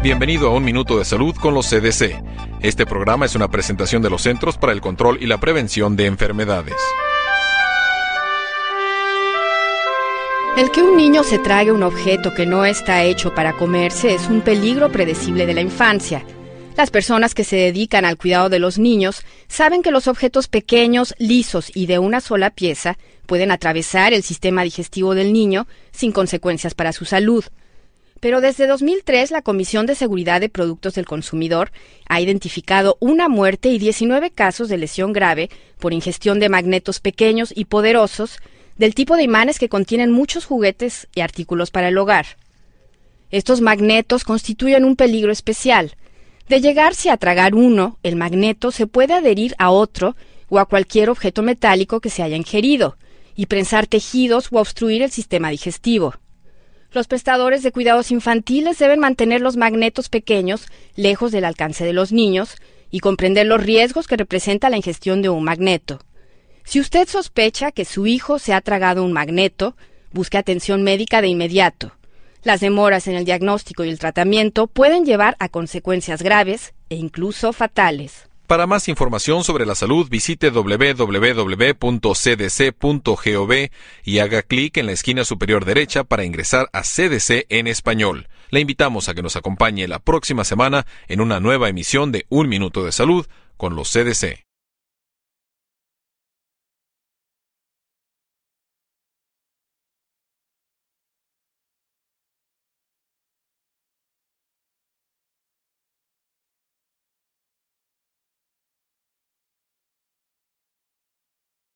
Bienvenido a Un Minuto de Salud con los CDC. Este programa es una presentación de los Centros para el Control y la Prevención de Enfermedades. El que un niño se trague un objeto que no está hecho para comerse es un peligro predecible de la infancia. Las personas que se dedican al cuidado de los niños saben que los objetos pequeños, lisos y de una sola pieza pueden atravesar el sistema digestivo del niño sin consecuencias para su salud. Pero desde 2003 la Comisión de Seguridad de Productos del Consumidor ha identificado una muerte y 19 casos de lesión grave por ingestión de magnetos pequeños y poderosos del tipo de imanes que contienen muchos juguetes y artículos para el hogar. Estos magnetos constituyen un peligro especial, de llegarse a tragar uno, el magneto se puede adherir a otro o a cualquier objeto metálico que se haya ingerido, y prensar tejidos o obstruir el sistema digestivo. Los prestadores de cuidados infantiles deben mantener los magnetos pequeños lejos del alcance de los niños y comprender los riesgos que representa la ingestión de un magneto. Si usted sospecha que su hijo se ha tragado un magneto, busque atención médica de inmediato. Las demoras en el diagnóstico y el tratamiento pueden llevar a consecuencias graves e incluso fatales. Para más información sobre la salud, visite www.cdc.gov y haga clic en la esquina superior derecha para ingresar a CDC en español. Le invitamos a que nos acompañe la próxima semana en una nueva emisión de Un Minuto de Salud con los CDC.